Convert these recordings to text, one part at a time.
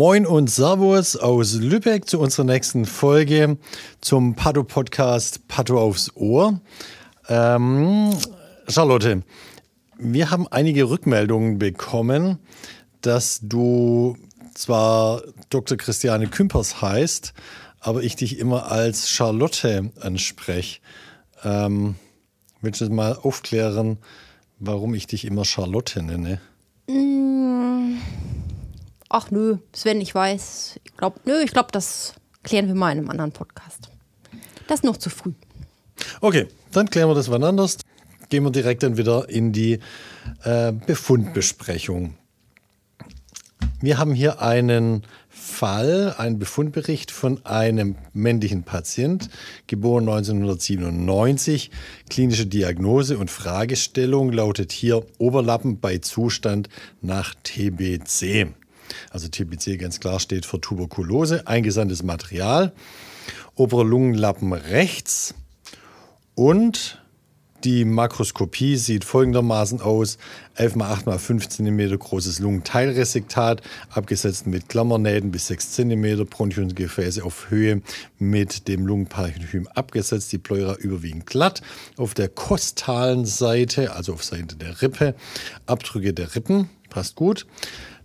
Moin und Servus aus Lübeck zu unserer nächsten Folge zum Patho-Podcast Patho aufs Ohr. Ähm, Charlotte, wir haben einige Rückmeldungen bekommen, dass du zwar Dr. Christiane Kümpers heißt, aber ich dich immer als Charlotte anspreche. Ähm, willst du mal aufklären, warum ich dich immer Charlotte nenne? Mm. Ach nö, Sven, ich weiß. Ich glaube, nö, ich glaube, das klären wir mal in einem anderen Podcast. Das ist noch zu früh. Okay, dann klären wir das wann anders. Gehen wir direkt dann wieder in die äh, Befundbesprechung. Wir haben hier einen Fall, einen Befundbericht von einem männlichen Patient, geboren 1997. Klinische Diagnose und Fragestellung lautet hier Oberlappen bei Zustand nach TBC. Also TBC ganz klar steht für Tuberkulose, eingesandtes Material, oberer Lungenlappen rechts und die Makroskopie sieht folgendermaßen aus: 11 x 8 x 5 cm großes Lungenteilresektat, abgesetzt mit Klammernähten bis 6 cm, Bronchiengefäße auf Höhe mit dem Lungenparenchym abgesetzt, die Pleura überwiegend glatt. Auf der kostalen Seite, also auf Seite der Rippe, Abdrücke der Rippen, passt gut.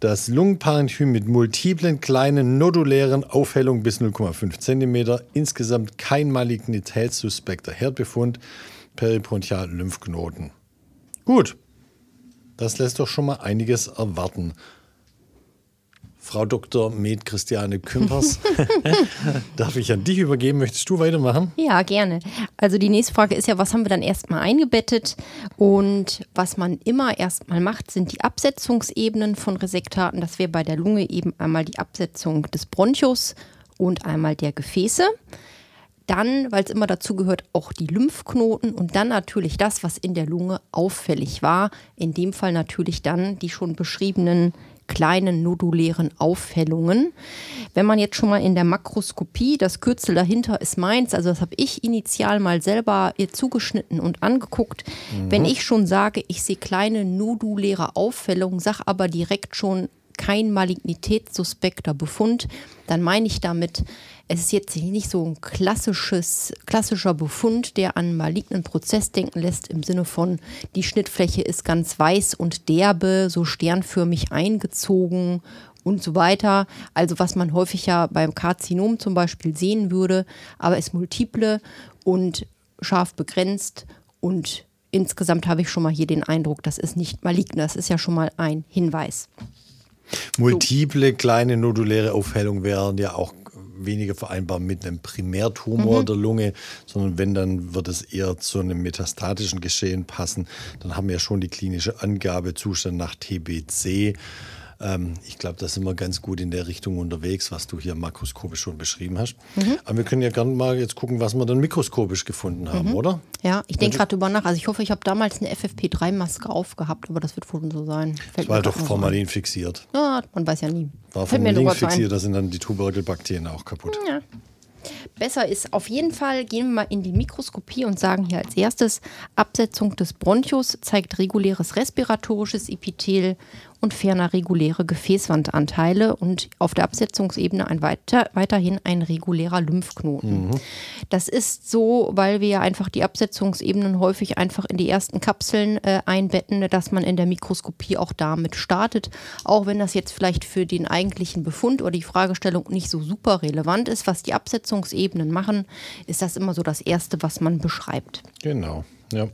Das Lungenparenchym mit multiplen kleinen nodulären Aufhellungen bis 0,5 cm, insgesamt kein malignitätssuspekter Herdbefund peribronchialen Lymphknoten. Gut, das lässt doch schon mal einiges erwarten. Frau Dr. Med Christiane Kümpers, darf ich an dich übergeben? Möchtest du weitermachen? Ja, gerne. Also die nächste Frage ist ja, was haben wir dann erstmal eingebettet? Und was man immer erstmal macht, sind die Absetzungsebenen von Resektaten. Das wäre bei der Lunge eben einmal die Absetzung des Bronchus und einmal der Gefäße. Dann, weil es immer dazu gehört, auch die Lymphknoten und dann natürlich das, was in der Lunge auffällig war. In dem Fall natürlich dann die schon beschriebenen kleinen nodulären Aufhellungen. Wenn man jetzt schon mal in der Makroskopie, das Kürzel dahinter ist meins, also das habe ich initial mal selber ihr zugeschnitten und angeguckt. Mhm. Wenn ich schon sage, ich sehe kleine noduläre Aufhellungen, sag aber direkt schon kein malignitätssuspekter Befund, dann meine ich damit, es ist jetzt nicht so ein klassisches, klassischer Befund, der an malignen Prozess denken lässt, im Sinne von, die Schnittfläche ist ganz weiß und derbe, so sternförmig eingezogen und so weiter. Also was man häufig ja beim Karzinom zum Beispiel sehen würde, aber ist multiple und scharf begrenzt und insgesamt habe ich schon mal hier den Eindruck, das ist nicht malign. Das ist ja schon mal ein Hinweis. Multiple so. kleine noduläre Aufhellungen wären ja auch weniger vereinbar mit einem Primärtumor mhm. der Lunge, sondern wenn, dann wird es eher zu einem metastatischen Geschehen passen. Dann haben wir ja schon die klinische Angabe Zustand nach TBC. Ähm, ich glaube, da sind wir ganz gut in der Richtung unterwegs, was du hier makroskopisch schon beschrieben hast. Mhm. Aber wir können ja gerne mal jetzt gucken, was wir dann mikroskopisch gefunden haben, mhm. oder? Ja, ich denke gerade drüber nach. Also ich hoffe, ich habe damals eine FFP3-Maske aufgehabt, aber das wird wohl so sein. Fällt das war doch Formalin so fixiert. Ja, man weiß ja nie. War Formalin fixiert, da sind dann die Tuberkelbakterien auch kaputt. Ja. Besser ist auf jeden Fall, gehen wir mal in die Mikroskopie und sagen hier als erstes, Absetzung des Bronchus zeigt reguläres respiratorisches Epithel und ferner reguläre Gefäßwandanteile und auf der Absetzungsebene ein weiter, weiterhin ein regulärer Lymphknoten. Mhm. Das ist so, weil wir ja einfach die Absetzungsebenen häufig einfach in die ersten Kapseln äh, einbetten, dass man in der Mikroskopie auch damit startet. Auch wenn das jetzt vielleicht für den eigentlichen Befund oder die Fragestellung nicht so super relevant ist, was die Absetzungsebenen machen, ist das immer so das Erste, was man beschreibt. Genau. Ja.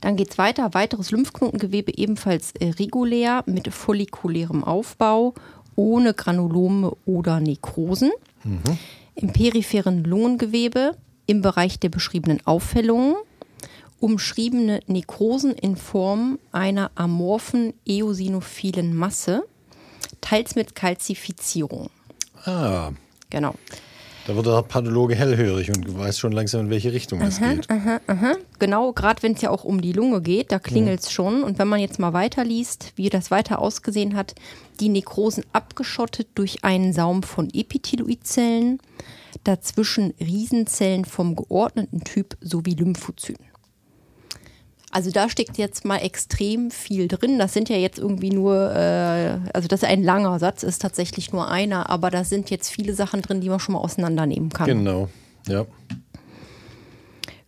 Dann geht es weiter. Weiteres Lymphknotengewebe ebenfalls äh, regulär mit follikulärem Aufbau, ohne Granulome oder Nekrosen. Mhm. Im peripheren Lungengewebe im Bereich der beschriebenen Auffällungen umschriebene Nekrosen in Form einer amorphen eosinophilen Masse, teils mit Kalzifizierung. Ah, Genau. Da wird der Pathologe hellhörig und weiß schon langsam, in welche Richtung es geht. Genau, gerade wenn es ja auch um die Lunge geht, da klingelt es schon. Und wenn man jetzt mal weiterliest, wie das weiter ausgesehen hat, die Nekrosen abgeschottet durch einen Saum von Epitheloidzellen, dazwischen Riesenzellen vom geordneten Typ sowie Lymphozyten. Also da steckt jetzt mal extrem viel drin. Das sind ja jetzt irgendwie nur, äh, also das ist ein langer Satz, ist tatsächlich nur einer, aber da sind jetzt viele Sachen drin, die man schon mal auseinandernehmen kann. Genau, ja.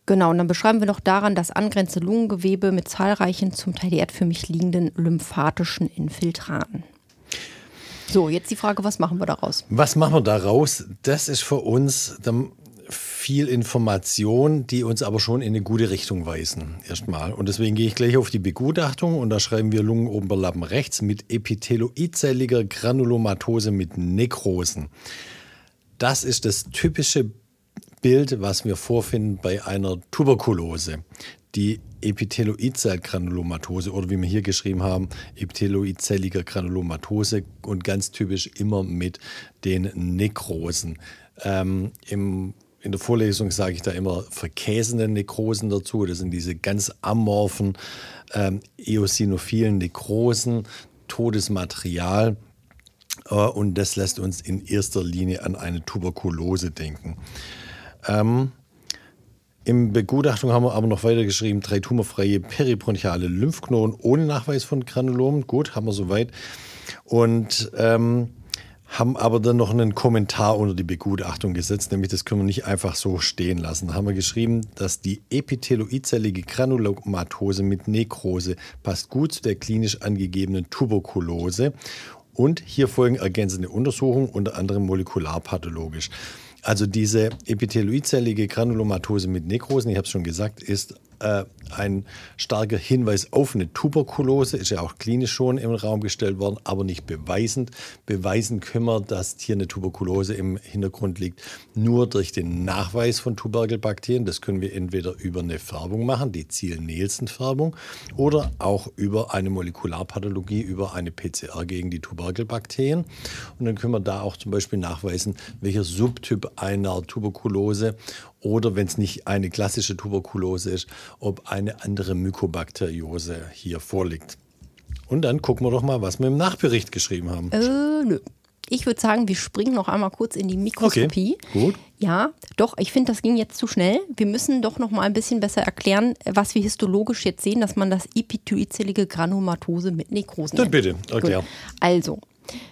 Genau, und dann beschreiben wir noch daran das angrenzende Lungengewebe mit zahlreichen, zum Teil erdförmig liegenden lymphatischen Infiltraten. So, jetzt die Frage, was machen wir daraus? Was machen wir daraus? Das ist für uns viel Information, die uns aber schon in eine gute Richtung weisen. Erstmal. Und deswegen gehe ich gleich auf die Begutachtung und da schreiben wir Lungenoberlappen rechts mit epitheloidzelliger Granulomatose mit Nekrosen. Das ist das typische Bild, was wir vorfinden bei einer Tuberkulose. Die Epitheloidzellgranulomatose oder wie wir hier geschrieben haben, epitheloidzelliger Granulomatose und ganz typisch immer mit den Nekrosen. Ähm, im, in der Vorlesung sage ich da immer verkäsende Nekrosen dazu. Das sind diese ganz amorphen, ähm, eosinophilen Nekrosen, Todesmaterial. Äh, und das lässt uns in erster Linie an eine Tuberkulose denken. Ähm, Im Begutachtung haben wir aber noch weiter geschrieben, drei tumorfreie peribronchiale Lymphknoten ohne Nachweis von Granulomen. Gut, haben wir soweit. Und ähm, haben aber dann noch einen Kommentar unter die Begutachtung gesetzt, nämlich das können wir nicht einfach so stehen lassen. Da haben wir geschrieben, dass die epitheloidzellige Granulomatose mit Nekrose passt gut zu der klinisch angegebenen Tuberkulose und hier folgen ergänzende Untersuchungen, unter anderem molekularpathologisch. Also diese epitheloidzellige Granulomatose mit Nekrosen, ich habe es schon gesagt, ist äh, ein starker Hinweis auf eine Tuberkulose, ist ja auch klinisch schon im Raum gestellt worden, aber nicht beweisend. Beweisen können wir, dass hier eine Tuberkulose im Hintergrund liegt, nur durch den Nachweis von Tuberkelbakterien. Das können wir entweder über eine Färbung machen, die Ziel-Nielsen-Färbung, oder auch über eine Molekularpathologie, über eine PCR gegen die Tuberkelbakterien. Und dann können wir da auch zum Beispiel nachweisen, welcher Subtyp einer Tuberkulose oder wenn es nicht eine klassische Tuberkulose ist, ob eine andere Mykobakteriose hier vorliegt. Und dann gucken wir doch mal, was wir im Nachbericht geschrieben haben. Äh, nö. Ich würde sagen, wir springen noch einmal kurz in die Mikroskopie. Okay, gut. Ja, doch, ich finde, das ging jetzt zu schnell. Wir müssen doch noch mal ein bisschen besser erklären, was wir histologisch jetzt sehen, dass man das epithelzellige Granulomatose mit Nekrosen Dann nennt. bitte, erklär. Gut. Also,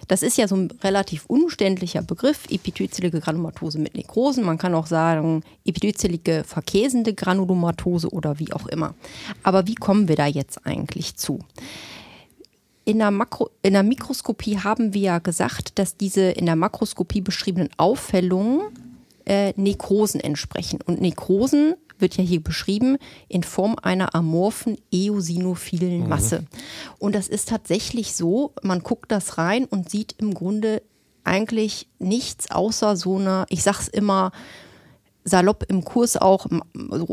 das ist ja so ein relativ umständlicher Begriff, epithelzelige Granulomatose mit Nekrosen. Man kann auch sagen, epithelzelige verkäsende Granulomatose oder wie auch immer. Aber wie kommen wir da jetzt eigentlich zu? In der, Makro, in der Mikroskopie haben wir ja gesagt, dass diese in der Makroskopie beschriebenen Auffällungen äh, Nekrosen entsprechen. Und Nekrosen wird ja hier beschrieben in Form einer amorphen eosinophilen Masse. Und das ist tatsächlich so, man guckt das rein und sieht im Grunde eigentlich nichts außer so eine, ich sag's immer, salopp im Kurs auch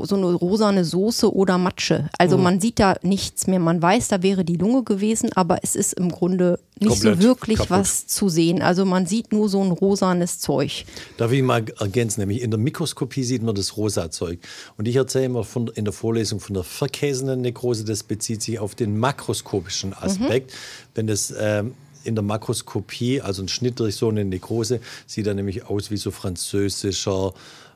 so eine rosane Soße oder Matsche. Also man sieht da nichts mehr. Man weiß, da wäre die Lunge gewesen, aber es ist im Grunde nicht Komplett so wirklich kaputt. was zu sehen. Also man sieht nur so ein rosanes Zeug. Darf ich mal ergänzen? Nämlich in der Mikroskopie sieht man das rosa Zeug. Und ich erzähle immer von, in der Vorlesung von der verkäsenden Nekrose. Das bezieht sich auf den makroskopischen Aspekt. Wenn das ähm, in der Makroskopie, also ein Schnitt durch so eine Nekrose, sieht dann nämlich aus wie so französischer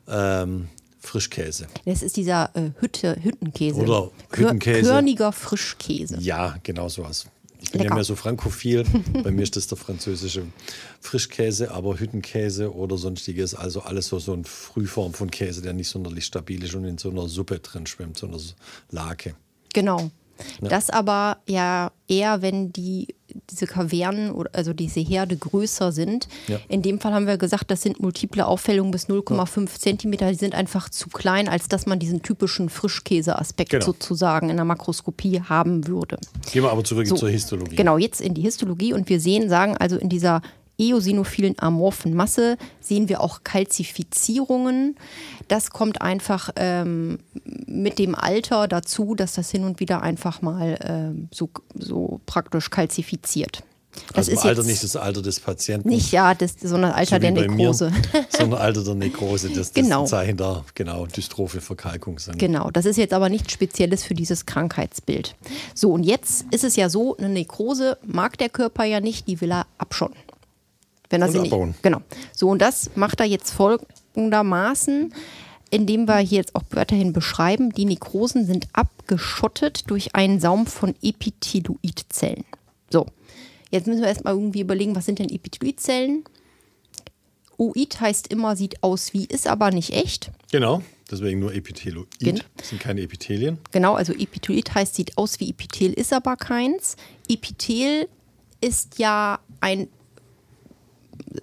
ähm, Frischkäse. Das ist dieser äh, Hütte, Hüttenkäse. Oder Kör- Hüttenkäse. Körniger Frischkäse. Ja, genau sowas. Ich bin Lecker. ja mehr so frankophil. Bei mir ist das der französische Frischkäse, aber Hüttenkäse oder sonstiges. Also alles so, so eine Frühform von Käse, der nicht sonderlich stabil ist und in so einer Suppe drin schwimmt, so einer Lake. Genau. Das aber ja eher, wenn die diese Kavernen oder also diese Herde größer sind. Ja. In dem Fall haben wir gesagt, das sind multiple Auffällungen bis 0,5 Zentimeter. Die sind einfach zu klein, als dass man diesen typischen Frischkäse-Aspekt Genau. sozusagen in der Makroskopie haben würde. Gehen wir aber zurück So, zur Histologie. Genau, jetzt in die Histologie und wir sehen, sagen also in dieser eosinophilen amorphen Masse sehen wir auch Kalzifizierungen. Das kommt einfach ähm, mit dem Alter dazu, dass das hin und wieder einfach mal ähm, so, so praktisch kalzifiziert. Das also ist Alter nicht das Alter des Patienten. Nicht ja, das, sondern Alter so der Nekrose. Mir, sondern Alter der Nekrose, das, das genau. Zeichen der genau, dystrophe Verkalkung sind. Genau, das ist jetzt aber nichts Spezielles für dieses Krankheitsbild. So, und jetzt ist es ja so, eine Nekrose mag der Körper ja nicht, die will er abschotten. Wenn er sie nicht. Genau. So, und das macht er jetzt folgendermaßen indem wir hier jetzt auch weiterhin beschreiben, die Nekrosen sind abgeschottet durch einen Saum von Epitheloidzellen. So, Jetzt müssen wir erstmal irgendwie überlegen, was sind denn Epithelioidzellen? Oid heißt immer, sieht aus wie, ist aber nicht echt. Genau, deswegen nur Epitheloid. Gen das sind keine Epithelien. Genau, also Epitheloid heißt, sieht aus wie Epithel, ist aber keins. Epithel ist ja ein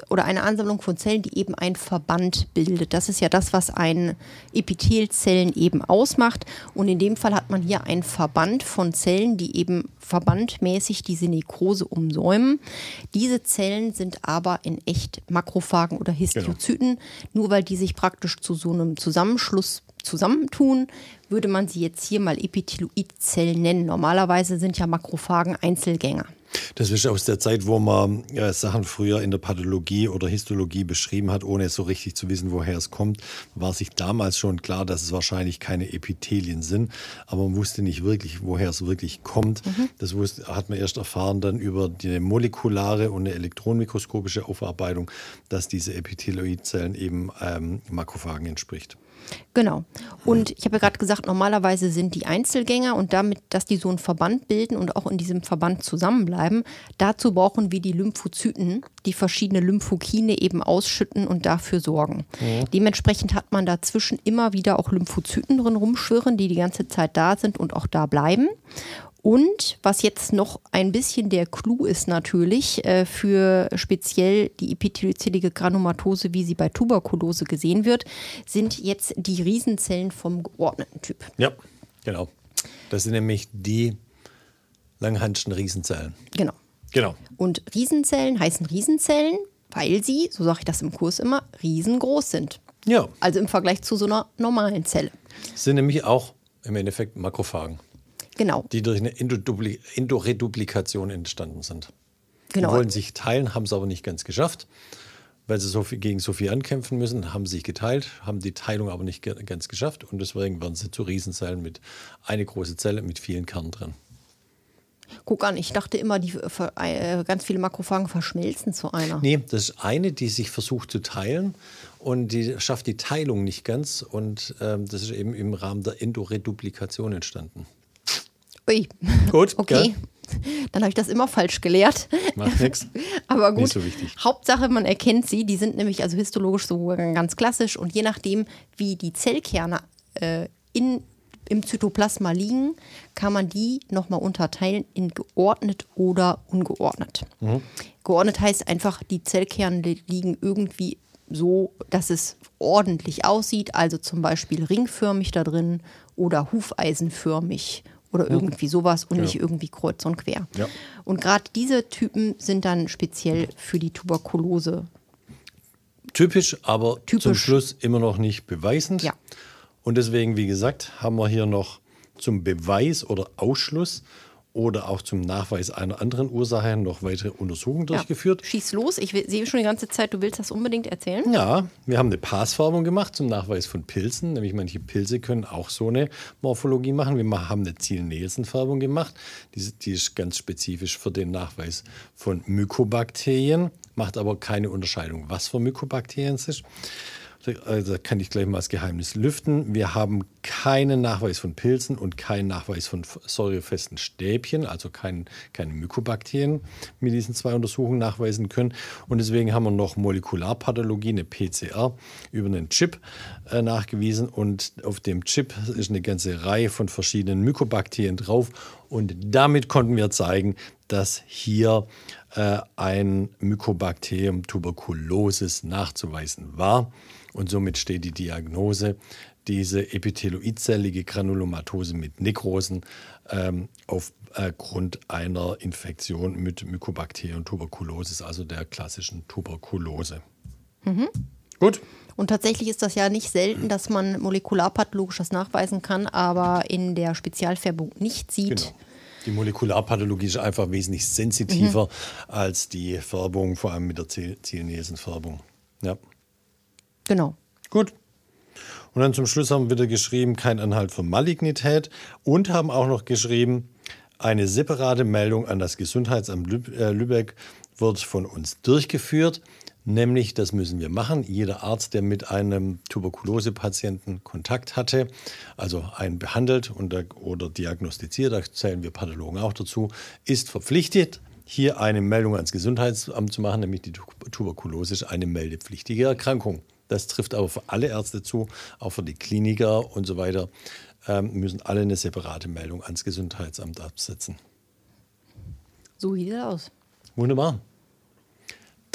oder eine Ansammlung von Zellen, die eben ein Verband bildet. Das ist ja das, was ein Epithelzellen eben ausmacht. Und in dem Fall hat man hier einen Verband von Zellen, die eben verbandmäßig diese Nekrose umsäumen. Diese Zellen sind aber in echt Makrophagen oder Histiozyten. Genau. Nur weil die sich praktisch zu so einem Zusammenschluss zusammentun, würde man sie jetzt hier mal Epitheloidzellen nennen. Normalerweise sind ja Makrophagen Einzelgänger. Das ist aus der Zeit, wo man ja, Sachen früher in der Pathologie oder Histologie beschrieben hat, ohne so richtig zu wissen, woher es kommt, war sich damals schon klar, dass es wahrscheinlich keine Epithelien sind, aber man wusste nicht wirklich, woher es wirklich kommt. Mhm. Das wusste, hat man erst erfahren dann über die molekulare und eine elektronenmikroskopische Aufarbeitung, dass diese Epitheloidzellen eben ähm, Makrophagen entspricht. Genau. Und ich habe ja gerade gesagt, normalerweise sind die Einzelgänger und damit, dass die so einen Verband bilden und auch in diesem Verband zusammenbleiben, dazu brauchen wir die Lymphozyten, die verschiedene Lymphokine eben ausschütten und dafür sorgen. Mhm. Dementsprechend hat man dazwischen immer wieder auch Lymphozyten drin rumschwirren, die die ganze Zeit da sind und auch da bleiben. Und was jetzt noch ein bisschen der Clou ist natürlich äh, für speziell die epitheliozellige Granulomatose, wie sie bei Tuberkulose gesehen wird, sind jetzt die Riesenzellen vom geordneten Typ. Ja, genau. Das sind nämlich die Langhandschen Riesenzellen. Genau. Genau. Und Riesenzellen heißen Riesenzellen, weil sie, so sage ich das im Kurs immer, riesengroß sind. Ja. Also im Vergleich zu so einer normalen Zelle. Sind nämlich auch im Endeffekt Makrophagen. Genau. Die durch eine Endoreduplikation entstanden sind. Genau. Die wollen sich teilen, haben es aber nicht ganz geschafft, weil sie so viel, gegen so viel ankämpfen müssen, haben sich geteilt, haben die Teilung aber nicht ganz geschafft und deswegen werden sie zu Riesenzellen mit eine große Zelle mit vielen Kernen drin. Guck an, ich dachte immer, die äh, ganz viele Makrophagen verschmelzen zu einer. Nee, das ist eine, die sich versucht zu teilen und die schafft die Teilung nicht ganz und ähm, das ist eben im Rahmen der Endoreduplikation entstanden. Ui. Gut, okay. Gell? Dann habe ich das immer falsch gelehrt. Macht nichts. Aber gut. Nicht so wichtig. Hauptsache, man erkennt sie. Die sind nämlich also histologisch so ganz klassisch. Und je nachdem, wie die Zellkerne äh, in, im Zytoplasma liegen, kann man die nochmal unterteilen in geordnet oder ungeordnet. Mhm. Geordnet heißt einfach, die Zellkerne liegen irgendwie so, dass es ordentlich aussieht. Also zum Beispiel ringförmig da drin oder hufeisenförmig oder irgendwie sowas und ja. nicht irgendwie kreuz und quer. Ja. Und gerade diese Typen sind dann speziell für die Tuberkulose. Typisch, aber Typisch. zum Schluss immer noch nicht beweisend. Ja. Und deswegen, wie gesagt, haben wir hier noch zum Beweis oder Ausschluss oder auch zum Nachweis einer anderen Ursache noch weitere Untersuchungen durchgeführt. Ja. Schieß los, ich sehe schon die ganze Zeit, du willst das unbedingt erzählen. Ja, wir haben eine Passfärbung gemacht zum Nachweis von Pilzen, nämlich manche Pilze können auch so eine Morphologie machen. Wir haben eine Ziel-Nielsen-Färbung gemacht, die, die ist ganz spezifisch für den Nachweis von Mykobakterien, macht aber keine Unterscheidung, was für Mykobakterien es ist. Also kann ich gleich mal das Geheimnis lüften. Wir haben keinen Nachweis von Pilzen und keinen Nachweis von säurefesten Stäbchen, also kein, keine Mykobakterien mit diesen zwei Untersuchungen nachweisen können. Und deswegen haben wir noch Molekularpathologie, eine PCR, über einen Chip äh, nachgewiesen. Und auf dem Chip ist eine ganze Reihe von verschiedenen Mykobakterien drauf. Und damit konnten wir zeigen, dass hier äh, ein Mycobacterium tuberculosis nachzuweisen war. Und somit steht die Diagnose diese epitheloidzellige Granulomatose mit Nekrosen ähm, aufgrund einer Infektion mit Mycobacterium tuberculosis, also der klassischen Tuberkulose. Mhm. Gut. Und tatsächlich ist das ja nicht selten, dass man molekularpathologisch das nachweisen kann, aber in der Spezialfärbung nicht sieht. Genau. Die Molekularpathologie ist einfach wesentlich sensitiver mhm. als die Färbung, vor allem mit der Zielnesenfärbung. Ja. Genau. Gut. Und dann zum Schluss haben wir wieder geschrieben, kein Anhalt für Malignität und haben auch noch geschrieben, eine separate Meldung an das Gesundheitsamt äh, Lübeck wird von uns durchgeführt. Nämlich, das müssen wir machen. Jeder Arzt, der mit einem Tuberkulose-Patienten Kontakt hatte, also einen behandelt oder diagnostiziert, da zählen wir Pathologen auch dazu, ist verpflichtet, hier eine Meldung ans Gesundheitsamt zu machen, nämlich die Tuberkulose ist eine meldepflichtige Erkrankung. Das trifft aber für alle Ärzte zu, auch für die Kliniker und so weiter, ähm, müssen alle eine separate Meldung ans Gesundheitsamt absetzen. So sieht es aus. Wunderbar.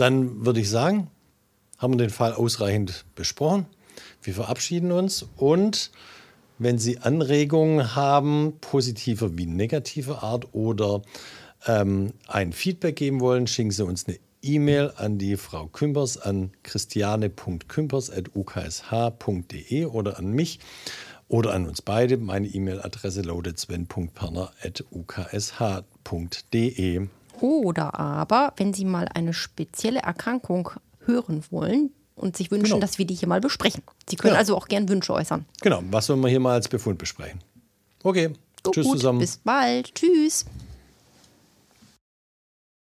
Dann würde ich sagen, haben wir den Fall ausreichend besprochen. Wir verabschieden uns und wenn Sie Anregungen haben, positiver wie negativer Art oder ähm, ein Feedback geben wollen, schicken Sie uns eine E-Mail an die Frau Kümpers an christiane.kümpers.uksh.de oder an mich oder an uns beide. Meine E-Mail-Adresse lautet sven.perner.uksh.de. Oder aber, wenn Sie mal eine spezielle Erkrankung hören wollen und sich wünschen, genau. dass wir die hier mal besprechen. Sie können ja. also auch gern Wünsche äußern. Genau, was wollen wir hier mal als Befund besprechen? Okay, Gut, tschüss zusammen. Bis bald. Tschüss.